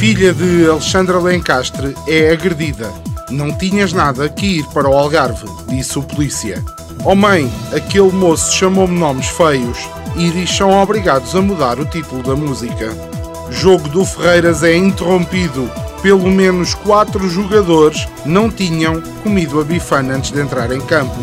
filha de Alexandra Lencastre é agredida. Não tinhas nada que ir para o Algarve, disse o polícia. Oh mãe, aquele moço chamou-me nomes feios. Iris são obrigados a mudar o título da música. Jogo do Ferreiras é interrompido. Pelo menos quatro jogadores não tinham comido a bifana antes de entrar em campo.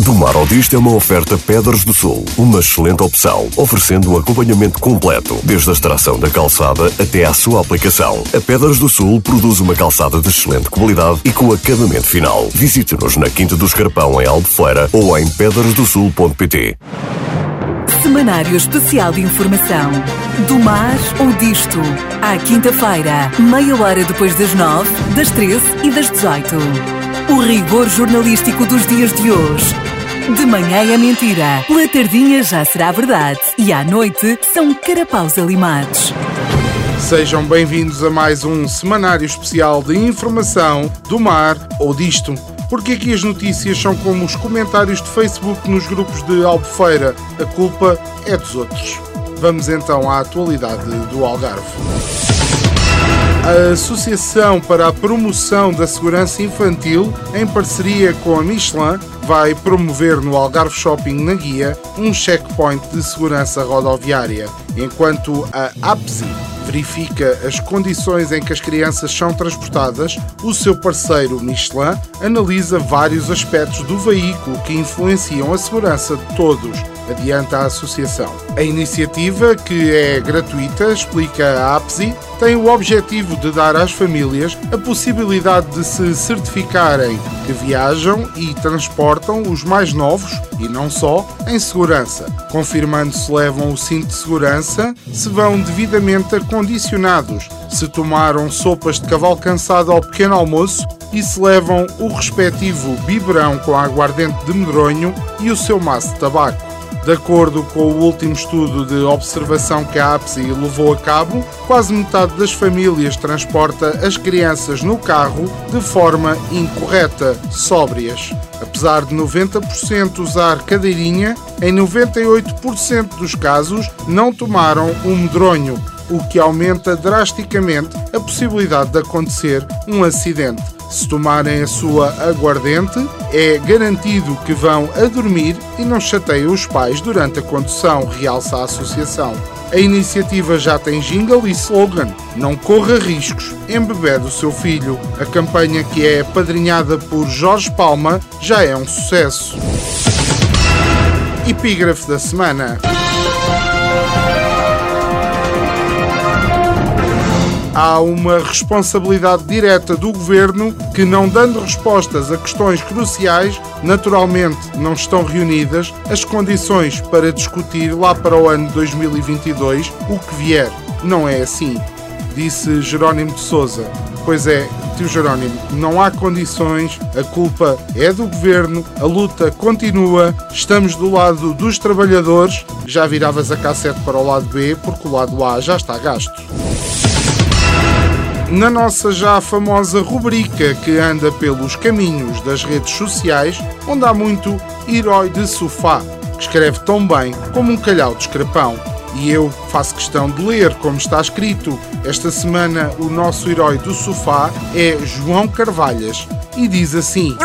Do Mar ao Disto é uma oferta Pedras do Sul, uma excelente opção, oferecendo um acompanhamento completo, desde a extração da calçada até à sua aplicação. A Pedras do Sul produz uma calçada de excelente qualidade e com acabamento final. Visite-nos na Quinta do Escarpão, em Albufeira, ou em pedrasdosul.pt. Semanário Especial de Informação. Do mar ou disto. À quinta-feira, meia hora depois das nove, das treze e das dezoito. O rigor jornalístico dos dias de hoje. De manhã é mentira, pela tardinha já será verdade e à noite são carapaus alimados. Sejam bem-vindos a mais um semanário especial de informação do mar ou disto. Porque aqui as notícias são como os comentários de Facebook nos grupos de Albufeira. A culpa é dos outros. Vamos então à atualidade do Algarve. A Associação para a Promoção da Segurança Infantil, em parceria com a Michelin, vai promover no Algarve Shopping na Guia um checkpoint de segurança rodoviária, enquanto a APSI verifica as condições em que as crianças são transportadas, o seu parceiro Michelin analisa vários aspectos do veículo que influenciam a segurança de todos, adianta a associação. A iniciativa, que é gratuita, explica a APSI, tem o objetivo de dar às famílias a possibilidade de se certificarem que viajam e transportam os mais novos, e não só, em segurança, confirmando se levam o cinto de segurança, se vão devidamente acondicionados, se tomaram sopas de cavalo cansado ao pequeno almoço e se levam o respectivo biberão com aguardente de medronho e o seu maço de tabaco. De acordo com o último estudo de observação que a APSI levou a cabo, quase metade das famílias transporta as crianças no carro de forma incorreta, sóbrias. Apesar de 90% usar cadeirinha, em 98% dos casos não tomaram um medronho, o que aumenta drasticamente a possibilidade de acontecer um acidente. Se tomarem a sua aguardente, é garantido que vão a dormir e não chateiam os pais durante a condução, realça a associação. A iniciativa já tem jingle e slogan: Não corra riscos, embebede o seu filho. A campanha, que é padrinhada por Jorge Palma, já é um sucesso. Epígrafe da semana. Há uma responsabilidade direta do governo que, não dando respostas a questões cruciais, naturalmente não estão reunidas as condições para discutir lá para o ano 2022 o que vier. Não é assim, disse Jerónimo de Souza. Pois é, tio Jerónimo, não há condições, a culpa é do governo, a luta continua, estamos do lado dos trabalhadores. Já viravas a cassete para o lado B, porque o lado A já está gasto na nossa já famosa rubrica que anda pelos caminhos das redes sociais, onde há muito herói de sofá, que escreve tão bem como um calhau de escrapão. E eu faço questão de ler como está escrito. Esta semana o nosso herói do sofá é João Carvalhas e diz assim: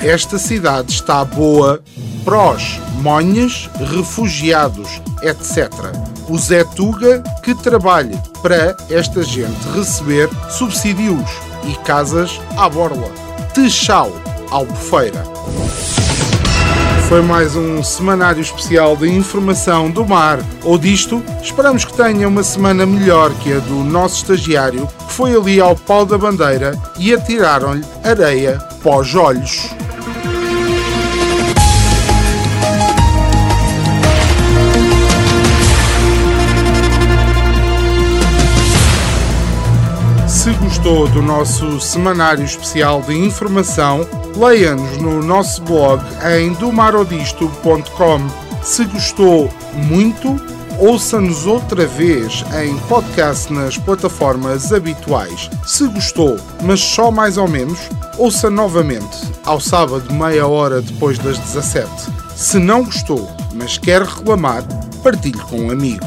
Esta cidade está boa, prós, monhas, refugiados, etc o Zé Tuga que trabalhe para esta gente receber subsídios e casas à borla. Tchau, Albufeira. Foi mais um semanário especial de informação do mar ou disto. Esperamos que tenha uma semana melhor que a do nosso estagiário que foi ali ao pau da bandeira e atiraram-lhe areia os olhos. Se gostou do nosso semanário especial de informação, leia-nos no nosso blog em domarodisto.com. Se gostou muito, ouça-nos outra vez em podcast nas plataformas habituais. Se gostou, mas só mais ou menos, ouça novamente, ao sábado, meia hora depois das 17. Se não gostou, mas quer reclamar, partilhe com um amigo.